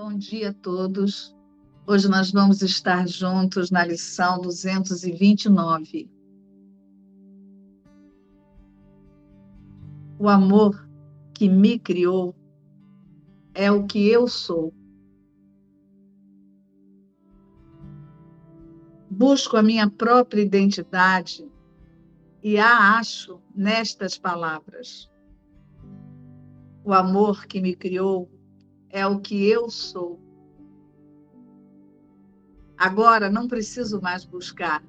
Bom dia a todos. Hoje nós vamos estar juntos na lição 229. O amor que me criou é o que eu sou. Busco a minha própria identidade e a acho nestas palavras. O amor que me criou é o que eu sou. Agora não preciso mais buscar.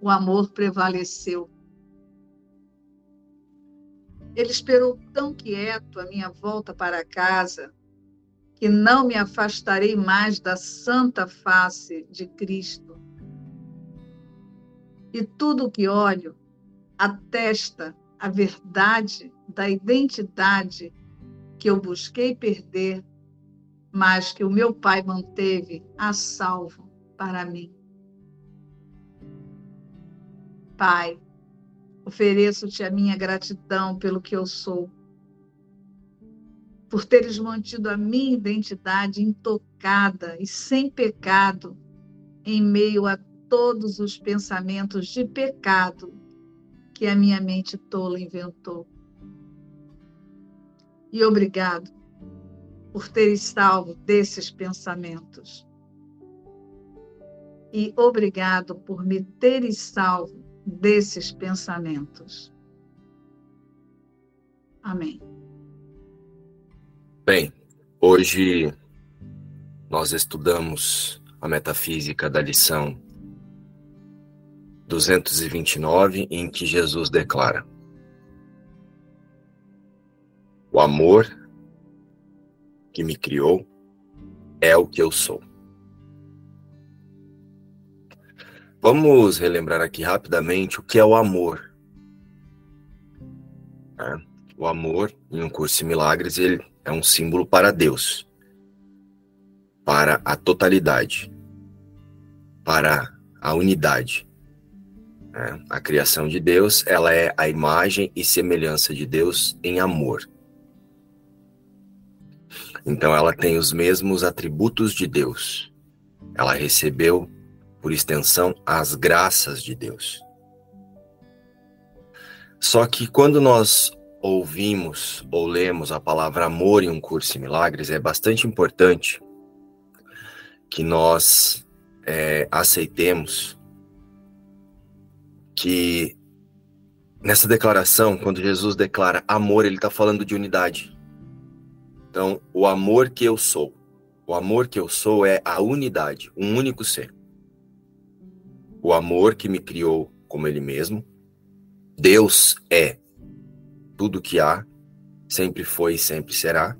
O amor prevaleceu. Ele esperou tão quieto a minha volta para casa que não me afastarei mais da santa face de Cristo. E tudo o que olho atesta a verdade da identidade que eu busquei perder, mas que o meu Pai manteve a salvo para mim. Pai, ofereço-te a minha gratidão pelo que eu sou, por teres mantido a minha identidade intocada e sem pecado em meio a todos os pensamentos de pecado que a minha mente tola inventou. E obrigado por teres salvo desses pensamentos. E obrigado por me teres salvo desses pensamentos. Amém. Bem, hoje nós estudamos a metafísica da lição 229, em que Jesus declara: O amor que me criou é o que eu sou. Vamos relembrar aqui rapidamente o que é o amor. É, o amor, em um curso de milagres, ele é um símbolo para Deus, para a totalidade, para a unidade. É, a criação de Deus, ela é a imagem e semelhança de Deus em amor. Então ela tem os mesmos atributos de Deus. Ela recebeu, por extensão, as graças de Deus. Só que quando nós ouvimos ou lemos a palavra amor em um curso em milagres, é bastante importante que nós é, aceitemos que nessa declaração, quando Jesus declara amor, ele está falando de unidade. Então, o amor que eu sou, o amor que eu sou é a unidade, um único ser. O amor que me criou como Ele mesmo. Deus é tudo que há, sempre foi e sempre será.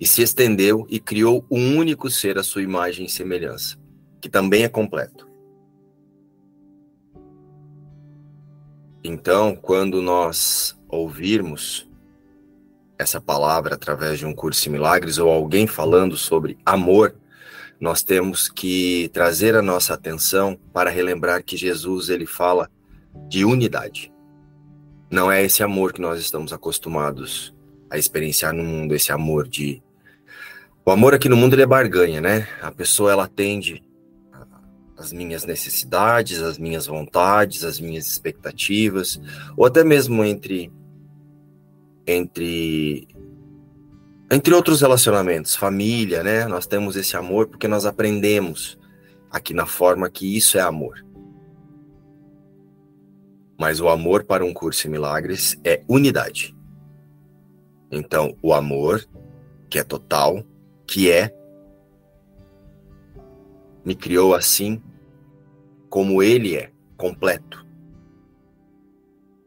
E se estendeu e criou um único ser à sua imagem e semelhança, que também é completo. Então, quando nós ouvirmos essa palavra através de um curso de milagres ou alguém falando sobre amor, nós temos que trazer a nossa atenção para relembrar que Jesus ele fala de unidade. Não é esse amor que nós estamos acostumados a experienciar no mundo, esse amor de o amor aqui no mundo ele é barganha, né? A pessoa ela atende as minhas necessidades, as minhas vontades, as minhas expectativas, ou até mesmo entre entre entre outros relacionamentos, família, né? Nós temos esse amor porque nós aprendemos aqui na forma que isso é amor. Mas o amor para um curso em milagres é unidade. Então, o amor, que é total, que é, me criou assim como ele é, completo,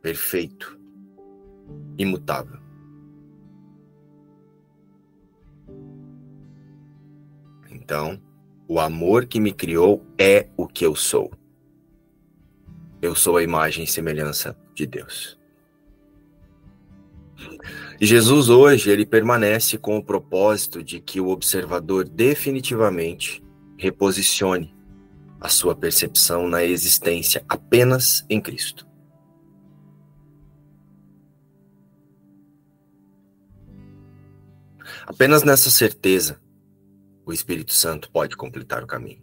perfeito, imutável. Então, o amor que me criou é o que eu sou. Eu sou a imagem e semelhança de Deus. Jesus hoje ele permanece com o propósito de que o observador definitivamente reposicione a sua percepção na existência apenas em Cristo. Apenas nessa certeza, o Espírito Santo pode completar o caminho.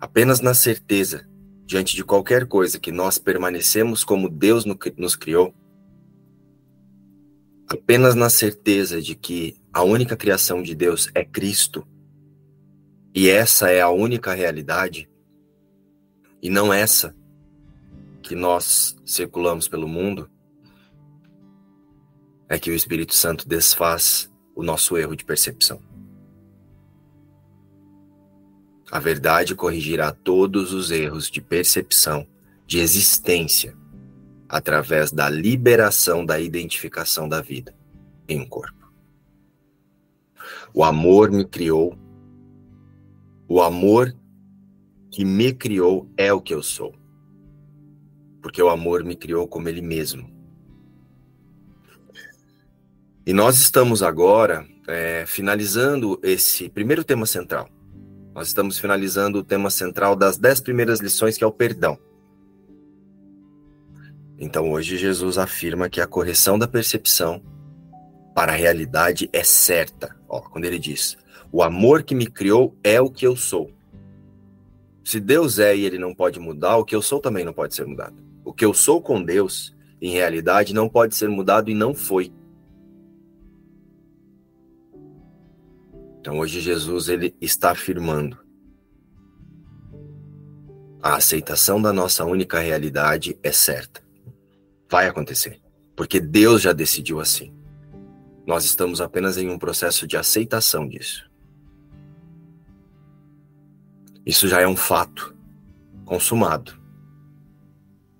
Apenas na certeza, diante de qualquer coisa, que nós permanecemos como Deus nos criou, apenas na certeza de que a única criação de Deus é Cristo, e essa é a única realidade, e não essa que nós circulamos pelo mundo, é que o Espírito Santo desfaz o nosso erro de percepção. A verdade corrigirá todos os erros de percepção, de existência, através da liberação da identificação da vida em um corpo. O amor me criou, o amor que me criou é o que eu sou, porque o amor me criou como ele mesmo. E nós estamos agora é, finalizando esse primeiro tema central. Nós estamos finalizando o tema central das dez primeiras lições, que é o perdão. Então hoje Jesus afirma que a correção da percepção para a realidade é certa. Ó, quando ele diz: "O amor que me criou é o que eu sou". Se Deus é e ele não pode mudar, o que eu sou também não pode ser mudado. O que eu sou com Deus, em realidade, não pode ser mudado e não foi. Então hoje Jesus ele está afirmando a aceitação da nossa única realidade é certa. Vai acontecer, porque Deus já decidiu assim. Nós estamos apenas em um processo de aceitação disso. Isso já é um fato consumado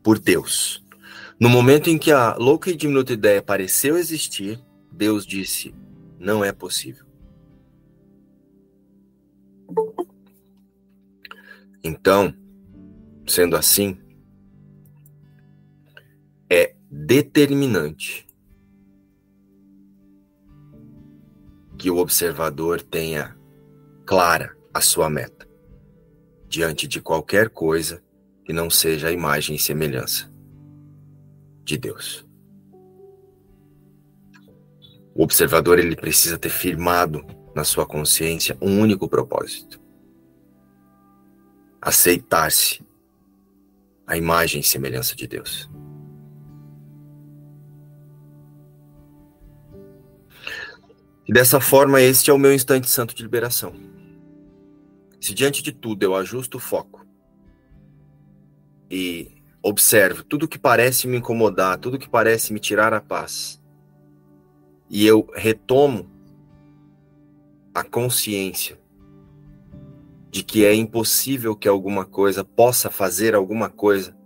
por Deus. No momento em que a louca e diminuta ideia pareceu existir, Deus disse: não é possível. Então, sendo assim, é determinante que o observador tenha clara a sua meta diante de qualquer coisa que não seja a imagem e semelhança de Deus. O observador ele precisa ter firmado na sua consciência um único propósito: aceitar-se a imagem e semelhança de Deus. E dessa forma, este é o meu instante santo de liberação. Se diante de tudo eu ajusto o foco e observo tudo que parece me incomodar, tudo que parece me tirar a paz, e eu retomo a consciência de que é impossível que alguma coisa possa fazer alguma coisa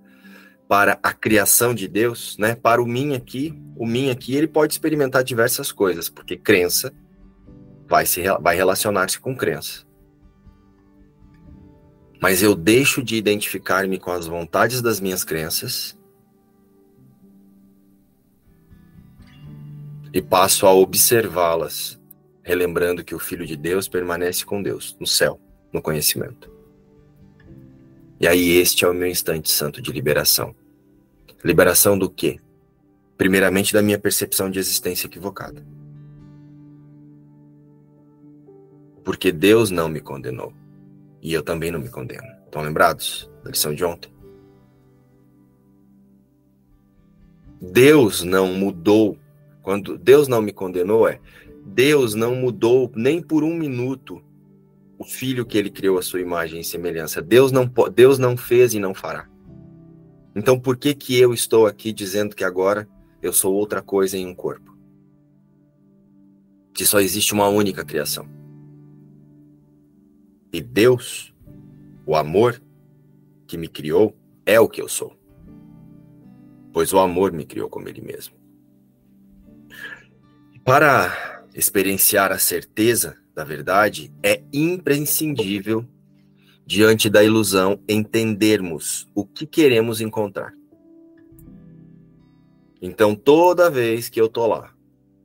para a criação de Deus, né? Para o mim aqui, o mim aqui, ele pode experimentar diversas coisas, porque crença vai se vai relacionar-se com crença. Mas eu deixo de identificar-me com as vontades das minhas crenças e passo a observá-las, relembrando que o filho de Deus permanece com Deus no céu no conhecimento. E aí este é o meu instante santo de liberação. Liberação do quê? Primeiramente da minha percepção de existência equivocada. Porque Deus não me condenou. E eu também não me condeno. Estão lembrados da lição de ontem? Deus não mudou. Quando Deus não me condenou, é Deus não mudou nem por um minuto o filho que ele criou a sua imagem e semelhança. Deus não, Deus não fez e não fará. Então por que que eu estou aqui dizendo que agora eu sou outra coisa em um corpo? Que só existe uma única criação. E Deus, o amor que me criou, é o que eu sou. Pois o amor me criou como ele mesmo. Para experienciar a certeza da verdade, é imprescindível, diante da ilusão, entendermos o que queremos encontrar. Então, toda vez que eu tô lá,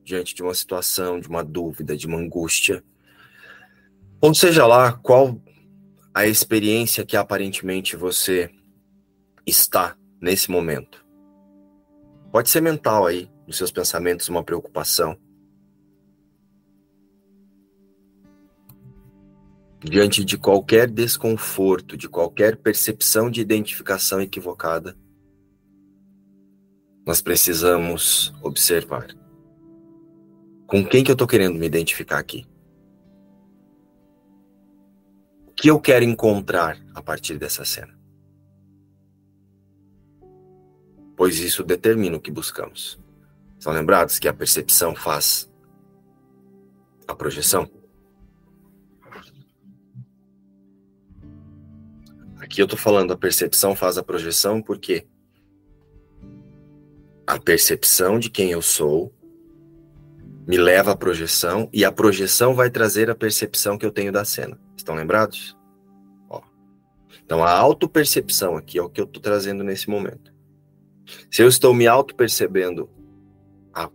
diante de uma situação, de uma dúvida, de uma angústia, ou seja lá qual a experiência que aparentemente você está nesse momento. Pode ser mental aí, nos seus pensamentos, uma preocupação diante de qualquer desconforto, de qualquer percepção de identificação equivocada, nós precisamos observar. Com quem que eu estou querendo me identificar aqui? O que eu quero encontrar a partir dessa cena? Pois isso determina o que buscamos. Estão lembrados que a percepção faz a projeção? Aqui eu estou falando a percepção faz a projeção porque a percepção de quem eu sou me leva à projeção e a projeção vai trazer a percepção que eu tenho da cena. Estão lembrados? Ó. Então a autopercepção aqui é o que eu estou trazendo nesse momento. Se eu estou me auto-percebendo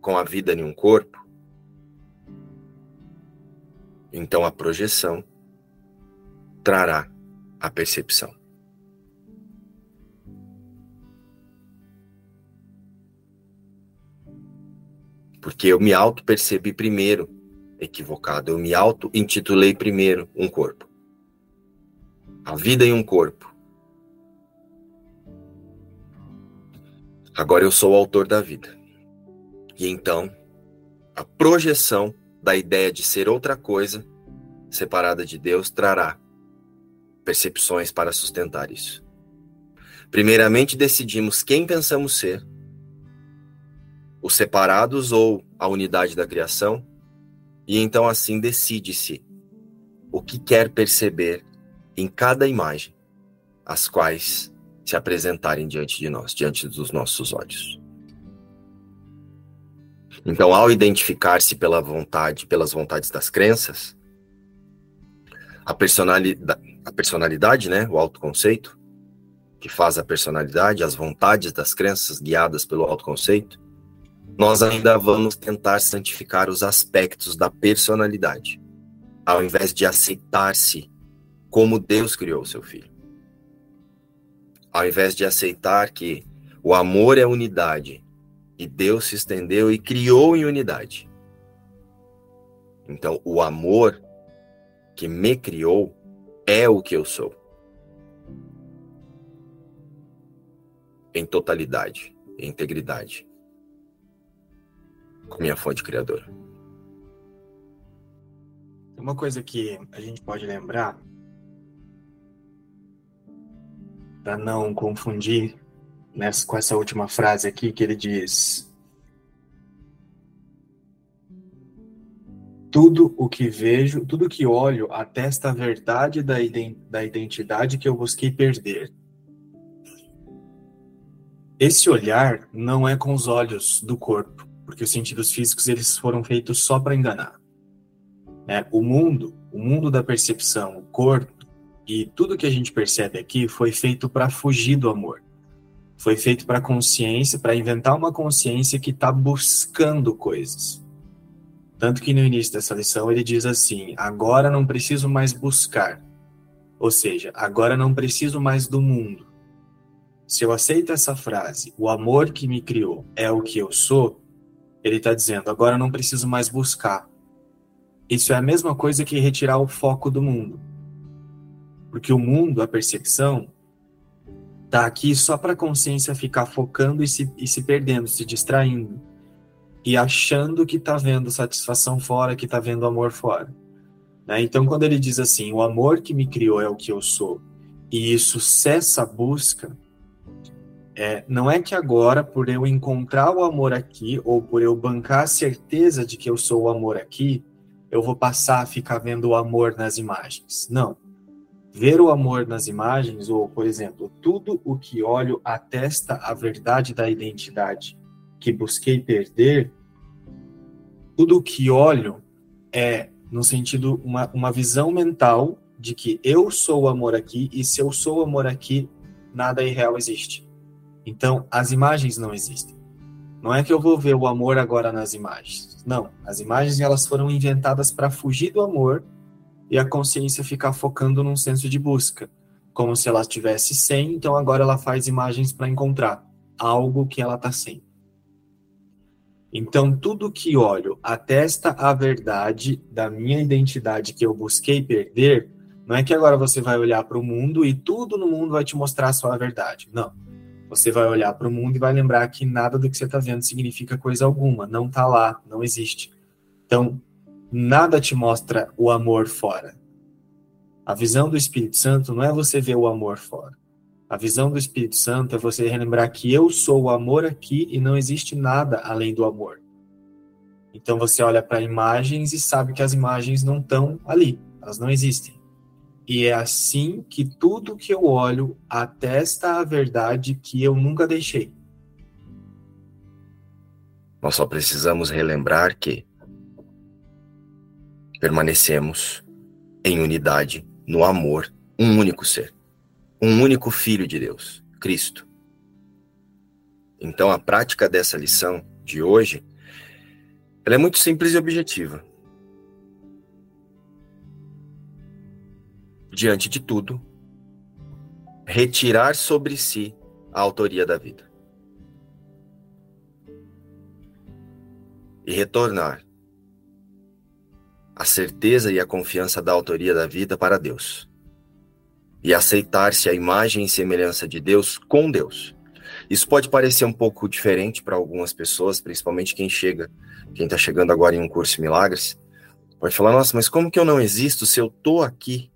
com a vida em um corpo, então a projeção trará a percepção. Porque eu me auto-percebi primeiro equivocado, eu me auto-intitulei primeiro um corpo. A vida em um corpo. Agora eu sou o autor da vida. E então, a projeção da ideia de ser outra coisa, separada de Deus, trará percepções para sustentar isso. Primeiramente, decidimos quem pensamos ser os separados ou a unidade da criação, e então assim decide-se o que quer perceber em cada imagem, as quais se apresentarem diante de nós, diante dos nossos olhos. Então, ao identificar-se pela vontade, pelas vontades das crenças, a personalidade, a personalidade, né, o autoconceito, que faz a personalidade, as vontades das crenças guiadas pelo autoconceito, nós ainda vamos tentar santificar os aspectos da personalidade, ao invés de aceitar-se como Deus criou seu filho. Ao invés de aceitar que o amor é unidade e Deus se estendeu e criou em unidade. Então, o amor que me criou é o que eu sou. Em totalidade, em integridade com minha fonte criadora. Uma coisa que a gente pode lembrar, para não confundir nessa, com essa última frase aqui, que ele diz: Tudo o que vejo, tudo que olho, atesta a verdade da, da identidade que eu busquei perder. Esse olhar não é com os olhos do corpo porque os sentidos físicos eles foram feitos só para enganar. É, o mundo, o mundo da percepção, o corpo e tudo que a gente percebe aqui foi feito para fugir do amor. Foi feito para consciência, para inventar uma consciência que está buscando coisas. Tanto que no início dessa lição ele diz assim: agora não preciso mais buscar. Ou seja, agora não preciso mais do mundo. Se eu aceito essa frase, o amor que me criou é o que eu sou, ele está dizendo: agora não preciso mais buscar. Isso é a mesma coisa que retirar o foco do mundo. Porque o mundo, a percepção, está aqui só para a consciência ficar focando e se, e se perdendo, se distraindo. E achando que está vendo satisfação fora, que está vendo amor fora. Né? Então, quando ele diz assim: o amor que me criou é o que eu sou, e isso cessa a busca, é, não é que agora, por eu encontrar o amor aqui, ou por eu bancar a certeza de que eu sou o amor aqui, eu vou passar a ficar vendo o amor nas imagens. Não. Ver o amor nas imagens, ou, por exemplo, tudo o que olho atesta a verdade da identidade que busquei perder, tudo o que olho é, no sentido, uma, uma visão mental de que eu sou o amor aqui, e se eu sou o amor aqui, nada irreal existe. Então, as imagens não existem. Não é que eu vou ver o amor agora nas imagens. Não, as imagens elas foram inventadas para fugir do amor e a consciência ficar focando num senso de busca, como se ela tivesse sem, então agora ela faz imagens para encontrar algo que ela está sem. Então, tudo que olho atesta a verdade da minha identidade que eu busquei perder, Não é que agora você vai olhar para o mundo e tudo no mundo vai te mostrar a verdade. Não. Você vai olhar para o mundo e vai lembrar que nada do que você está vendo significa coisa alguma. Não está lá, não existe. Então, nada te mostra o amor fora. A visão do Espírito Santo não é você ver o amor fora. A visão do Espírito Santo é você relembrar que eu sou o amor aqui e não existe nada além do amor. Então você olha para imagens e sabe que as imagens não estão ali, elas não existem. E é assim que tudo que eu olho atesta a verdade que eu nunca deixei. Nós só precisamos relembrar que permanecemos em unidade, no amor, um único ser, um único Filho de Deus, Cristo. Então a prática dessa lição de hoje, ela é muito simples e objetiva. Diante de tudo, retirar sobre si a autoria da vida. E retornar a certeza e a confiança da autoria da vida para Deus. E aceitar-se a imagem e semelhança de Deus com Deus. Isso pode parecer um pouco diferente para algumas pessoas, principalmente quem chega, quem está chegando agora em um curso de milagres, pode falar: nossa, mas como que eu não existo se eu estou aqui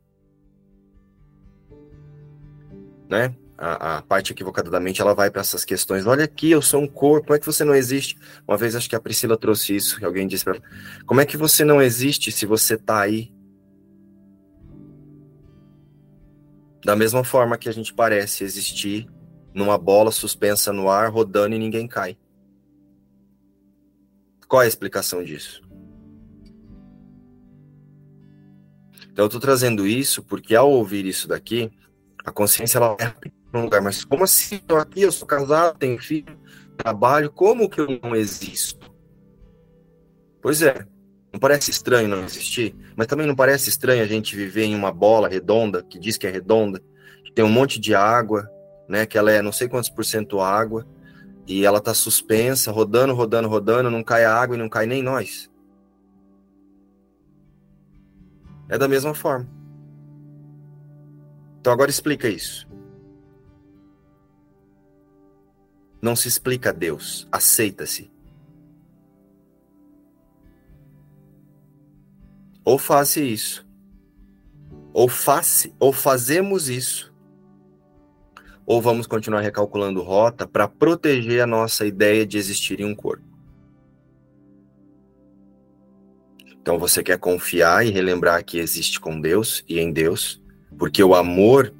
né? A, a, parte equivocada da mente ela vai para essas questões. Olha aqui, eu sou um corpo, como é que você não existe? Uma vez acho que a Priscila trouxe isso, que alguém disse para ela: Como é que você não existe se você está aí? Da mesma forma que a gente parece existir numa bola suspensa no ar, rodando e ninguém cai. Qual é a explicação disso? Então eu estou trazendo isso porque ao ouvir isso daqui, a consciência ela vai para um lugar, mas como assim? Eu aqui, eu sou casado, tenho filho, trabalho, como que eu não existo? Pois é, não parece estranho não existir, mas também não parece estranho a gente viver em uma bola redonda, que diz que é redonda, que tem um monte de água, né, que ela é não sei quantos por cento água, e ela tá suspensa, rodando, rodando, rodando, não cai a água e não cai nem nós. É da mesma forma. Então agora explica isso. Não se explica a Deus, aceita-se. Ou faça isso. Ou faça, ou fazemos isso. Ou vamos continuar recalculando rota para proteger a nossa ideia de existir em um corpo. Então você quer confiar e relembrar que existe com Deus e em Deus porque o amor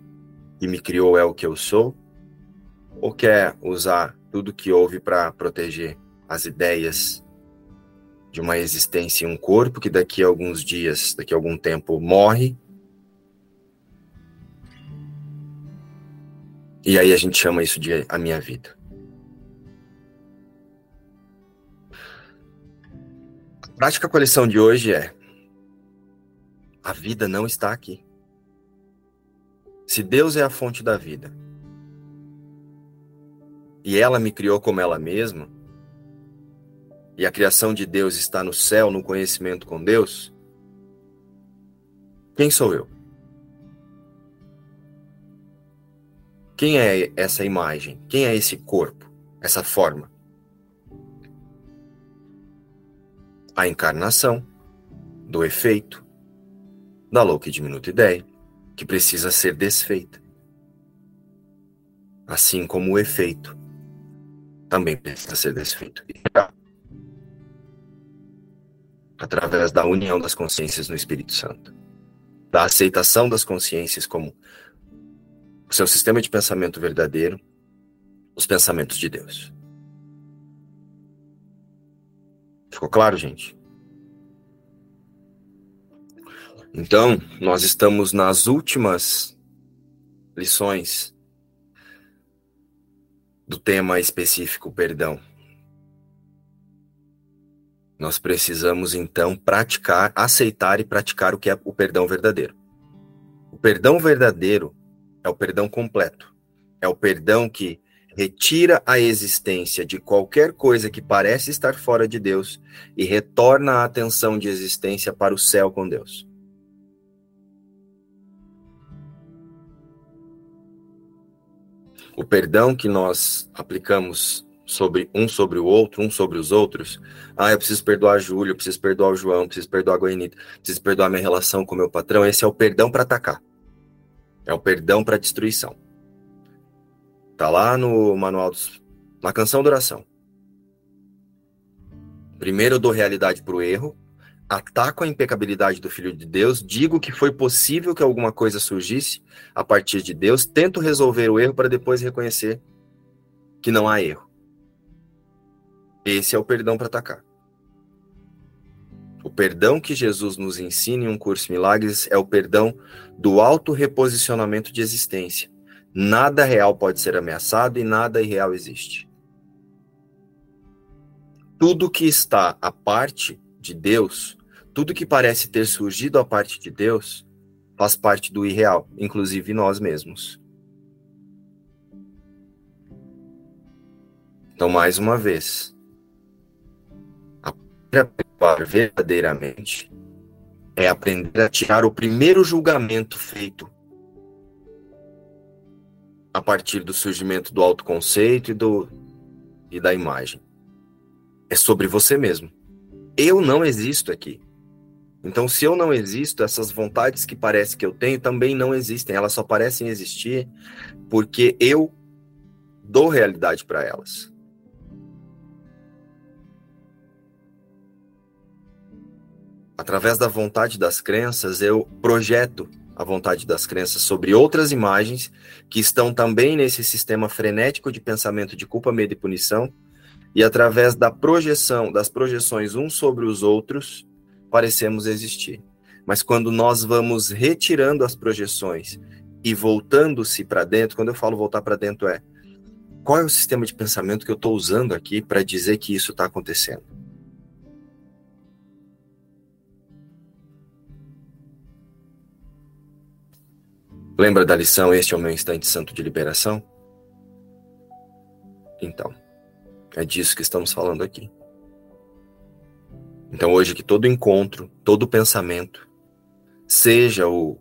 que me criou é o que eu sou? Ou quer usar tudo que houve para proteger as ideias de uma existência em um corpo que daqui a alguns dias, daqui a algum tempo morre? E aí a gente chama isso de a minha vida. A prática lição de hoje é: a vida não está aqui. Se Deus é a fonte da vida e ela me criou como ela mesma, e a criação de Deus está no céu, no conhecimento com Deus, quem sou eu? Quem é essa imagem? Quem é esse corpo? Essa forma? A encarnação do efeito da louca e diminuta ideia que precisa ser desfeita. Assim como o efeito também precisa ser desfeito. Através da união das consciências no Espírito Santo, da aceitação das consciências como o seu sistema de pensamento verdadeiro, os pensamentos de Deus. Ficou claro, gente? Então, nós estamos nas últimas lições do tema específico perdão. Nós precisamos então praticar, aceitar e praticar o que é o perdão verdadeiro. O perdão verdadeiro é o perdão completo. É o perdão que retira a existência de qualquer coisa que parece estar fora de Deus e retorna a atenção de existência para o céu com Deus. O perdão que nós aplicamos sobre um sobre o outro, um sobre os outros. Ah, eu preciso perdoar a Júlia, eu preciso perdoar o João, eu preciso perdoar a Goianita, preciso perdoar minha relação com meu patrão. Esse é o perdão para atacar. É o perdão para destruição. Tá lá no manual dos, na canção da oração. Primeiro eu dou realidade para o erro, ataco a impecabilidade do Filho de Deus, digo que foi possível que alguma coisa surgisse a partir de Deus, tento resolver o erro para depois reconhecer que não há erro. Esse é o perdão para atacar. O perdão que Jesus nos ensina em um curso milagres é o perdão do auto-reposicionamento de existência. Nada real pode ser ameaçado e nada irreal existe. Tudo que está à parte de Deus, tudo que parece ter surgido à parte de Deus, faz parte do irreal, inclusive nós mesmos. Então, mais uma vez, aprender verdadeiramente é aprender a tirar o primeiro julgamento feito a partir do surgimento do autoconceito e, do, e da imagem. É sobre você mesmo. Eu não existo aqui. Então, se eu não existo, essas vontades que parece que eu tenho também não existem. Elas só parecem existir porque eu dou realidade para elas. através da vontade das crenças, eu projeto a vontade das crenças sobre outras imagens que estão também nesse sistema frenético de pensamento de culpa, medo e punição, e através da projeção, das projeções uns sobre os outros, parecemos existir. Mas quando nós vamos retirando as projeções e voltando-se para dentro, quando eu falo voltar para dentro é qual é o sistema de pensamento que eu estou usando aqui para dizer que isso está acontecendo? Lembra da lição Este é o meu instante santo de liberação? Então, é disso que estamos falando aqui. Então, hoje que todo encontro, todo pensamento, seja o,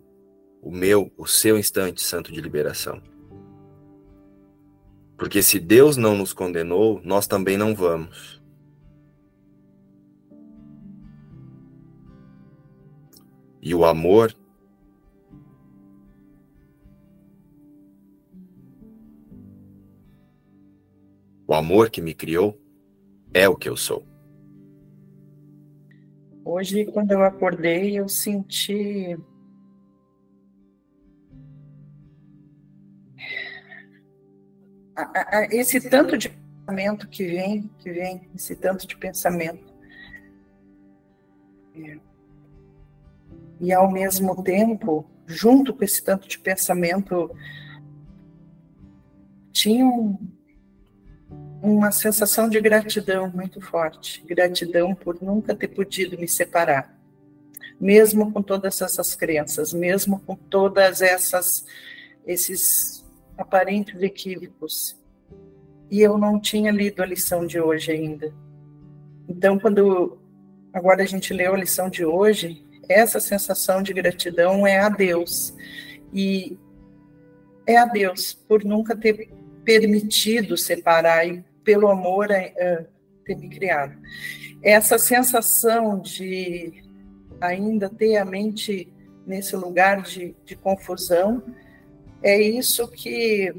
o meu, o seu instante santo de liberação. Porque se Deus não nos condenou, nós também não vamos. E o amor O amor que me criou é o que eu sou. Hoje, quando eu acordei, eu senti esse tanto de pensamento que vem, que vem, esse tanto de pensamento. E ao mesmo tempo, junto com esse tanto de pensamento, tinha um, uma sensação de gratidão muito forte, gratidão por nunca ter podido me separar, mesmo com todas essas crenças, mesmo com todas essas esses aparentes equívocos. E eu não tinha lido a lição de hoje ainda. Então, quando agora a gente leu a lição de hoje, essa sensação de gratidão é a Deus. E é a Deus por nunca ter permitido separar e pelo amor a ter me criado. Essa sensação de ainda ter a mente nesse lugar de, de confusão é isso que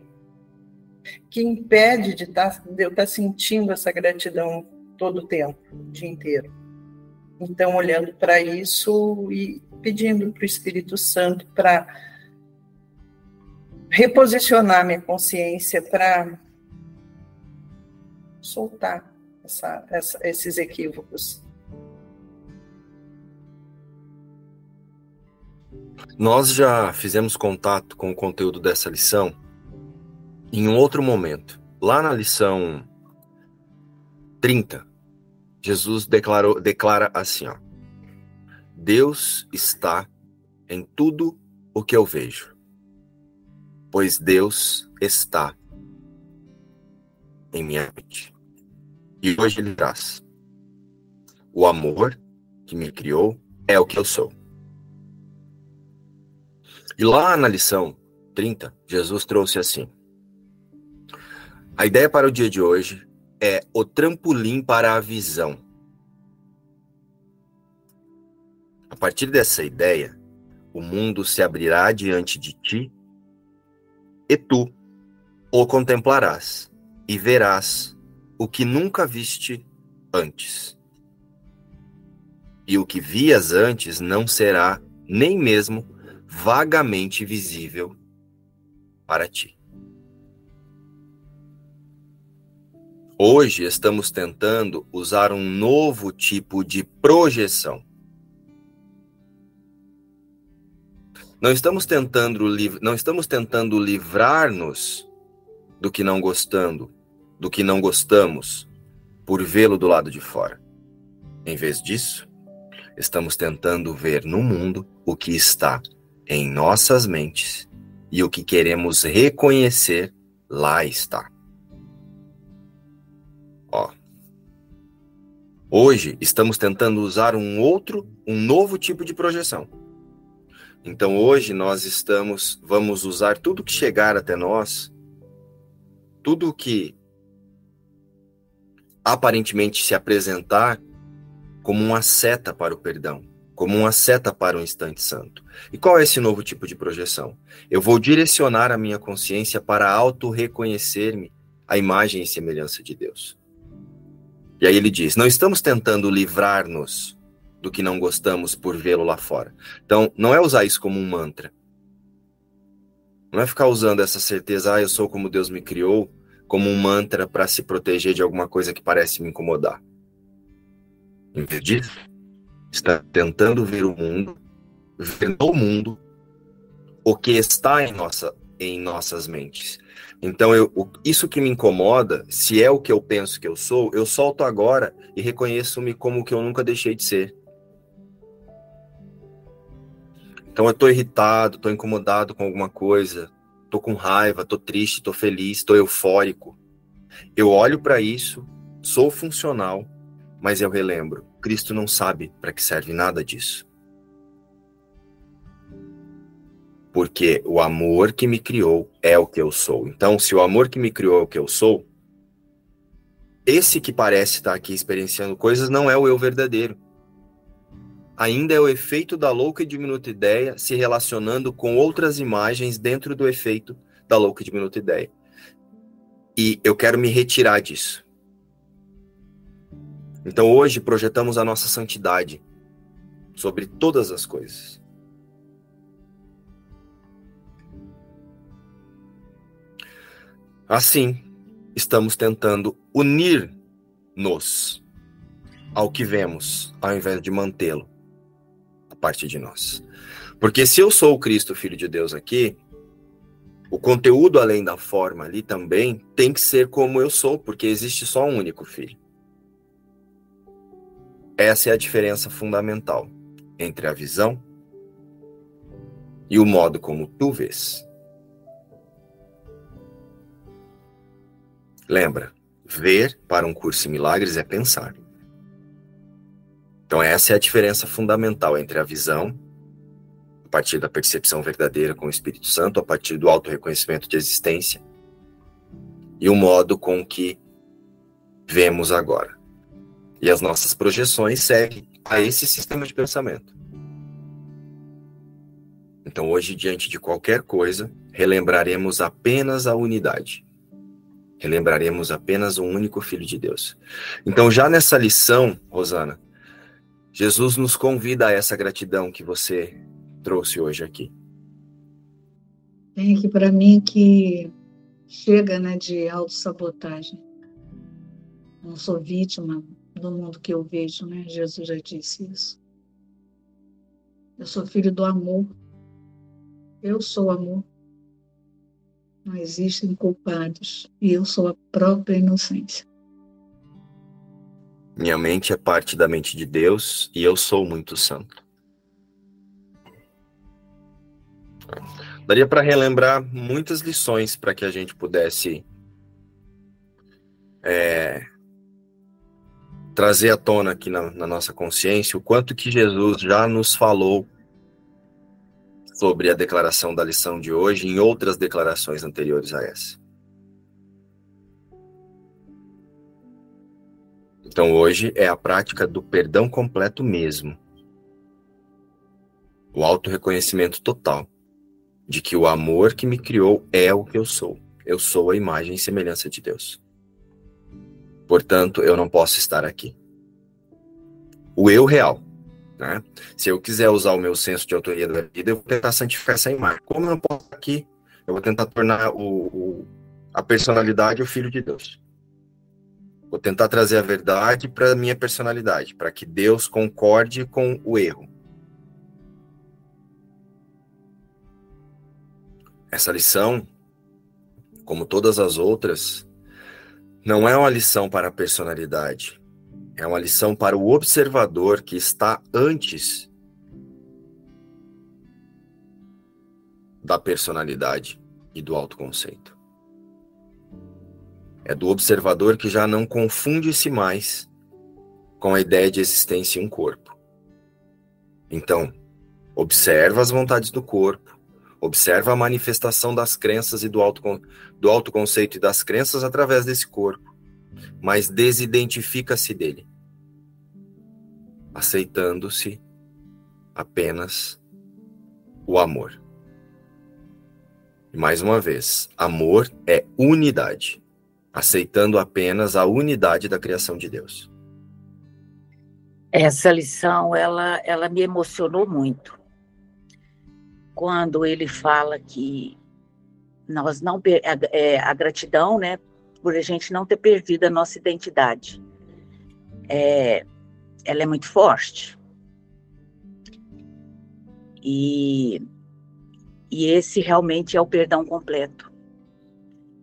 que impede de, tá, de eu estar tá sentindo essa gratidão todo o tempo, o dia inteiro. Então, olhando para isso e pedindo para o Espírito Santo para reposicionar minha consciência, para soltar essa, essa, esses equívocos. Nós já fizemos contato com o conteúdo dessa lição em um outro momento. Lá na lição 30, Jesus declarou, declara assim: ó, Deus está em tudo o que eu vejo, pois Deus está em minha mente. E hoje ele traz: O amor que me criou é o que eu sou. E lá na lição 30, Jesus trouxe assim: A ideia para o dia de hoje é o trampolim para a visão. A partir dessa ideia, o mundo se abrirá diante de ti e tu o contemplarás e verás o que nunca viste antes. E o que vias antes não será nem mesmo vagamente visível para ti. Hoje estamos tentando usar um novo tipo de projeção. Não estamos tentando, não estamos tentando livrar-nos do que não gostando, do que não gostamos, por vê-lo do lado de fora. Em vez disso, estamos tentando ver no mundo o que está em nossas mentes e o que queremos reconhecer lá está. Ó. Hoje estamos tentando usar um outro, um novo tipo de projeção. Então hoje nós estamos, vamos usar tudo que chegar até nós, tudo que aparentemente se apresentar como uma seta para o perdão, como uma seta para o instante santo. E qual é esse novo tipo de projeção? Eu vou direcionar a minha consciência para auto-reconhecer-me a imagem e semelhança de Deus. E aí ele diz: não estamos tentando livrar-nos do que não gostamos por vê-lo lá fora. Então, não é usar isso como um mantra. Não é ficar usando essa certeza, ah, eu sou como Deus me criou, como um mantra para se proteger de alguma coisa que parece me incomodar. Em vez disso, está tentando ver o mundo, ver no mundo o que está em, nossa, em nossas mentes. Então, eu, isso que me incomoda, se é o que eu penso que eu sou, eu solto agora e reconheço-me como que eu nunca deixei de ser. Então eu tô irritado, tô incomodado com alguma coisa, tô com raiva, tô triste, tô feliz, tô eufórico. Eu olho para isso, sou funcional, mas eu relembro, Cristo não sabe para que serve nada disso. Porque o amor que me criou é o que eu sou. Então, se o amor que me criou é o que eu sou, esse que parece estar aqui experienciando coisas não é o eu verdadeiro ainda é o efeito da louca e diminuta ideia se relacionando com outras imagens dentro do efeito da louca e diminuta ideia. E eu quero me retirar disso. Então hoje projetamos a nossa santidade sobre todas as coisas. Assim, estamos tentando unir-nos ao que vemos, ao invés de mantê-lo parte de nós. Porque se eu sou o Cristo, Filho de Deus aqui, o conteúdo além da forma ali também tem que ser como eu sou, porque existe só um único Filho. Essa é a diferença fundamental entre a visão e o modo como tu vês. Lembra, ver para um curso em milagres é pensar. Então, essa é a diferença fundamental entre a visão, a partir da percepção verdadeira com o Espírito Santo, a partir do auto-reconhecimento de existência, e o modo com que vemos agora. E as nossas projeções seguem a esse sistema de pensamento. Então, hoje, diante de qualquer coisa, relembraremos apenas a unidade. Relembraremos apenas o único Filho de Deus. Então, já nessa lição, Rosana, Jesus nos convida a essa gratidão que você trouxe hoje aqui. Tem aqui para mim que chega né, de autossabotagem. Não sou vítima do mundo que eu vejo, né? Jesus já disse isso. Eu sou filho do amor. Eu sou amor. Não existem culpados. E eu sou a própria inocência. Minha mente é parte da mente de Deus e eu sou muito santo. Daria para relembrar muitas lições para que a gente pudesse é, trazer à tona aqui na, na nossa consciência o quanto que Jesus já nos falou sobre a declaração da lição de hoje em outras declarações anteriores a essa. Então hoje é a prática do perdão completo mesmo. O auto-reconhecimento total de que o amor que me criou é o que eu sou. Eu sou a imagem e semelhança de Deus. Portanto, eu não posso estar aqui. O eu real. Né? Se eu quiser usar o meu senso de autoria da vida, eu vou tentar santificar essa imagem. Como eu não posso estar aqui, eu vou tentar tornar o, o a personalidade o filho de Deus. Vou tentar trazer a verdade para minha personalidade, para que Deus concorde com o erro. Essa lição, como todas as outras, não é uma lição para a personalidade, é uma lição para o observador que está antes da personalidade e do autoconceito. É do observador que já não confunde-se mais com a ideia de existência em um corpo. Então, observa as vontades do corpo, observa a manifestação das crenças e do, auto, do autoconceito e das crenças através desse corpo, mas desidentifica-se dele, aceitando-se apenas o amor. E mais uma vez, amor é unidade aceitando apenas a unidade da criação de Deus. Essa lição, ela, ela me emocionou muito. Quando ele fala que nós não é, a gratidão, né, por a gente não ter perdido a nossa identidade. É, ela é muito forte. E, e esse realmente é o perdão completo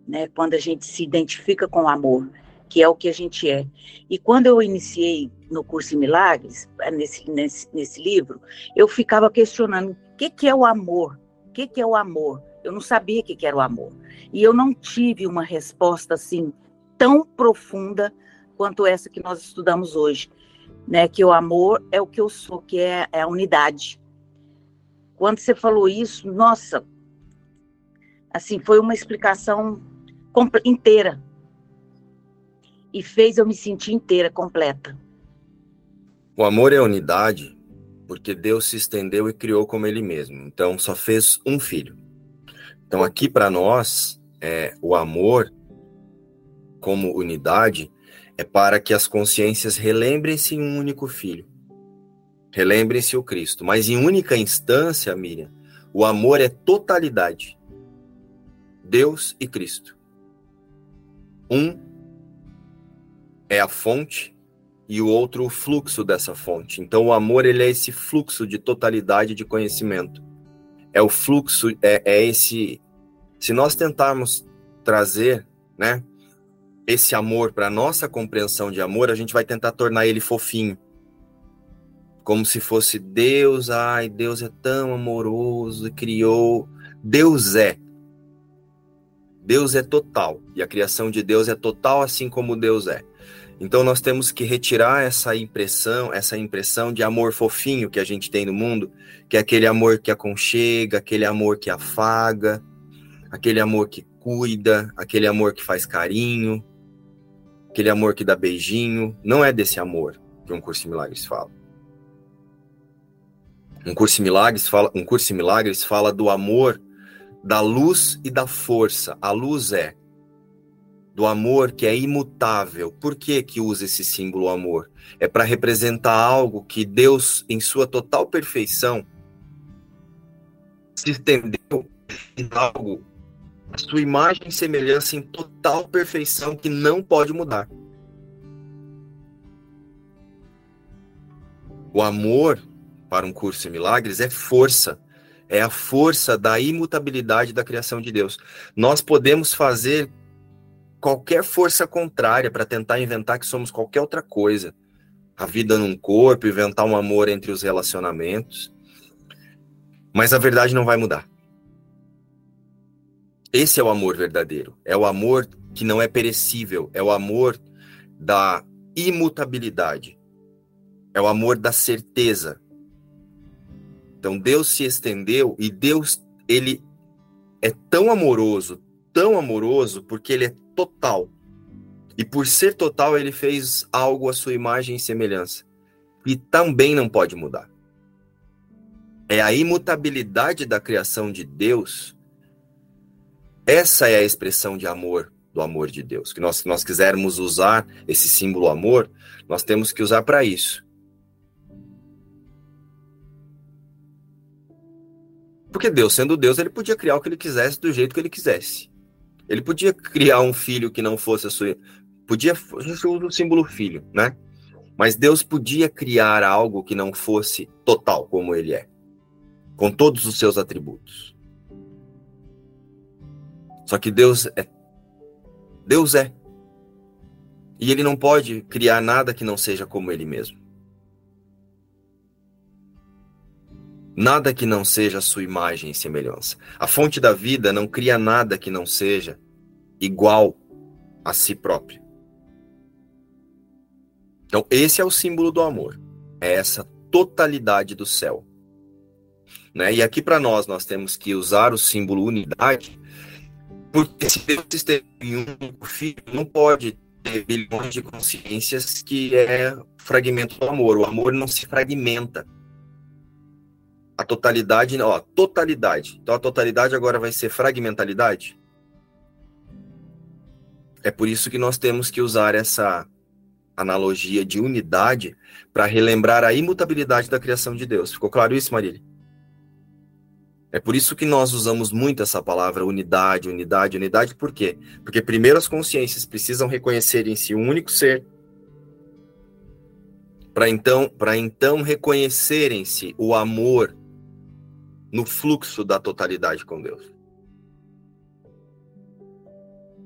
né? Quando a gente se identifica com o amor, que é o que a gente é. E quando eu iniciei no curso em Milagres, eh, nesse, nesse, nesse livro, eu ficava questionando o que, que é o amor? O que, que é o amor? Eu não sabia o que, que era o amor. E eu não tive uma resposta assim tão profunda quanto essa que nós estudamos hoje, né? Que o amor é o que eu sou, que é, é a unidade. Quando você falou isso, nossa, assim, foi uma explicação inteira. E fez eu me sentir inteira, completa. O amor é unidade porque Deus se estendeu e criou como Ele mesmo. Então, só fez um filho. Então, aqui para nós, é, o amor como unidade é para que as consciências relembrem-se em um único filho. Relembrem-se o Cristo. Mas em única instância, Miriam, o amor é totalidade. Deus e Cristo. Um é a fonte e o outro o fluxo dessa fonte. Então o amor ele é esse fluxo de totalidade de conhecimento. É o fluxo, é, é esse. Se nós tentarmos trazer, né, esse amor para nossa compreensão de amor, a gente vai tentar tornar ele fofinho. Como se fosse Deus, ai, Deus é tão amoroso e criou. Deus é, Deus é total e a criação de Deus é total assim como Deus é. Então nós temos que retirar essa impressão, essa impressão de amor fofinho que a gente tem no mundo, que é aquele amor que aconchega, aquele amor que afaga, aquele amor que cuida, aquele amor que faz carinho, aquele amor que dá beijinho. Não é desse amor que um curso de milagres fala. Um curso de milagres fala, um curso de milagres fala do amor da luz e da força. A luz é do amor que é imutável. Por que que usa esse símbolo amor? É para representar algo que Deus, em sua total perfeição, se estendeu em algo, a sua imagem e semelhança em total perfeição que não pode mudar. O amor para um curso de milagres é força, é a força da imutabilidade da criação de Deus. Nós podemos fazer qualquer força contrária para tentar inventar que somos qualquer outra coisa. A vida num corpo, inventar um amor entre os relacionamentos. Mas a verdade não vai mudar. Esse é o amor verdadeiro. É o amor que não é perecível. É o amor da imutabilidade. É o amor da certeza. Então Deus se estendeu e Deus ele é tão amoroso, tão amoroso porque ele é total. E por ser total, ele fez algo à sua imagem e semelhança. E também não pode mudar. É a imutabilidade da criação de Deus. Essa é a expressão de amor, do amor de Deus. Que nós, se nós quisermos usar esse símbolo amor, nós temos que usar para isso. Porque Deus, sendo Deus, ele podia criar o que ele quisesse do jeito que ele quisesse. Ele podia criar um filho que não fosse a sua. Podia. A gente usa o símbolo filho, né? Mas Deus podia criar algo que não fosse total como ele é, com todos os seus atributos. Só que Deus é. Deus é. E ele não pode criar nada que não seja como ele mesmo. Nada que não seja a sua imagem e semelhança. A fonte da vida não cria nada que não seja igual a si próprio. Então, esse é o símbolo do amor. É essa totalidade do céu. Né? E aqui para nós, nós temos que usar o símbolo unidade, porque se Deus esteve em um filho, não pode ter bilhões de consciências que é fragmento do amor. O amor não se fragmenta. A totalidade, ó, totalidade. Então a totalidade agora vai ser fragmentalidade. É por isso que nós temos que usar essa analogia de unidade para relembrar a imutabilidade da criação de Deus. Ficou claro isso, Marília? É por isso que nós usamos muito essa palavra unidade, unidade, unidade. Por quê? Porque primeiro as consciências precisam reconhecer em si um único ser para então, para então reconhecerem-se o amor no fluxo da totalidade com Deus.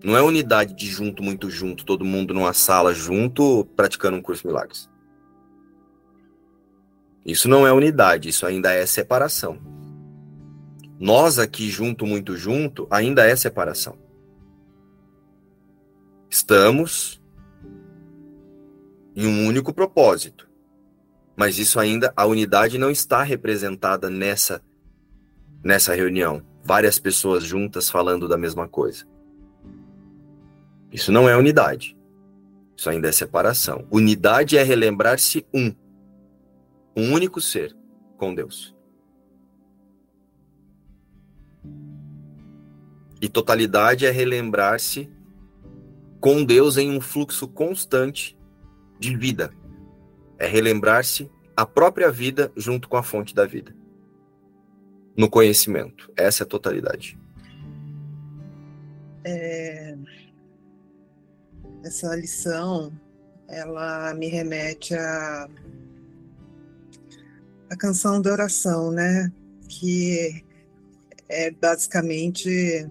Não é unidade de junto, muito junto, todo mundo numa sala junto, praticando um curso de milagres. Isso não é unidade, isso ainda é separação. Nós aqui junto, muito junto, ainda é separação. Estamos em um único propósito. Mas isso ainda, a unidade não está representada nessa nessa reunião, várias pessoas juntas falando da mesma coisa. Isso não é unidade. Isso ainda é separação. Unidade é relembrar-se um. Um único ser com Deus. E totalidade é relembrar-se com Deus em um fluxo constante de vida. É relembrar-se a própria vida junto com a fonte da vida no conhecimento. Essa é a totalidade. É... Essa lição, ela me remete a a canção da oração, né? Que é basicamente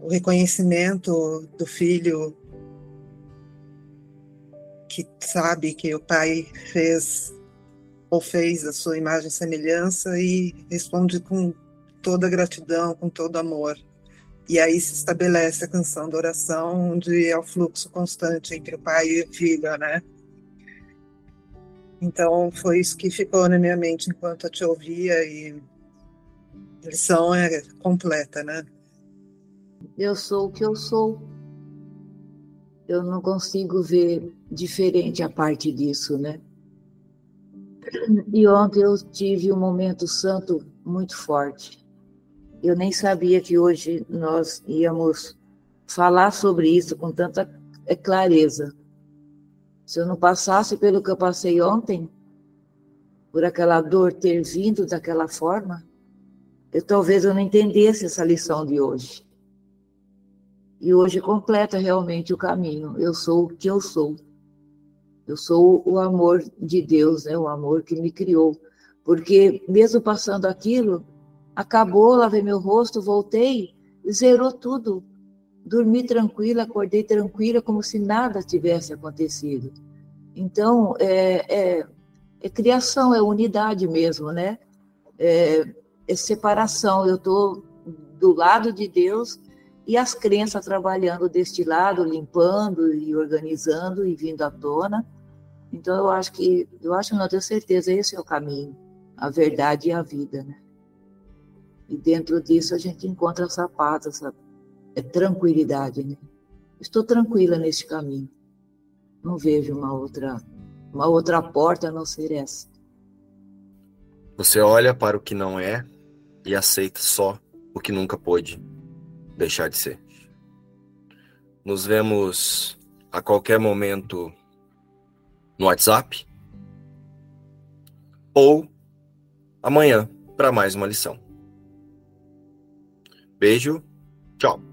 o reconhecimento do filho que sabe que o pai fez ou fez a sua imagem e semelhança e responde com toda gratidão, com todo amor. E aí se estabelece a canção da oração, onde é o fluxo constante entre o pai e o filho, né? Então foi isso que ficou na minha mente enquanto eu te ouvia e a lição é completa, né? Eu sou o que eu sou. Eu não consigo ver diferente a parte disso, né? E ontem eu tive um momento santo muito forte. Eu nem sabia que hoje nós íamos falar sobre isso com tanta é, clareza. Se eu não passasse pelo que eu passei ontem, por aquela dor ter vindo daquela forma, eu talvez eu não entendesse essa lição de hoje. E hoje completa realmente o caminho. Eu sou o que eu sou. Eu sou o amor de Deus, né? o amor que me criou. Porque mesmo passando aquilo, acabou, lavei meu rosto, voltei, zerou tudo. Dormi tranquila, acordei tranquila, como se nada tivesse acontecido. Então, é, é, é criação, é unidade mesmo, né? É, é separação. Eu estou do lado de Deus e as crenças trabalhando deste lado, limpando e organizando e vindo à tona. Então eu acho que, eu acho, não tenho certeza, esse é o caminho, a verdade e a vida, né? E dentro disso a gente encontra essa paz, essa tranquilidade, né? Estou tranquila neste caminho. Não vejo uma outra, uma outra porta a não ser essa. Você olha para o que não é e aceita só o que nunca pôde deixar de ser. Nos vemos a qualquer momento no WhatsApp ou amanhã para mais uma lição. Beijo, tchau.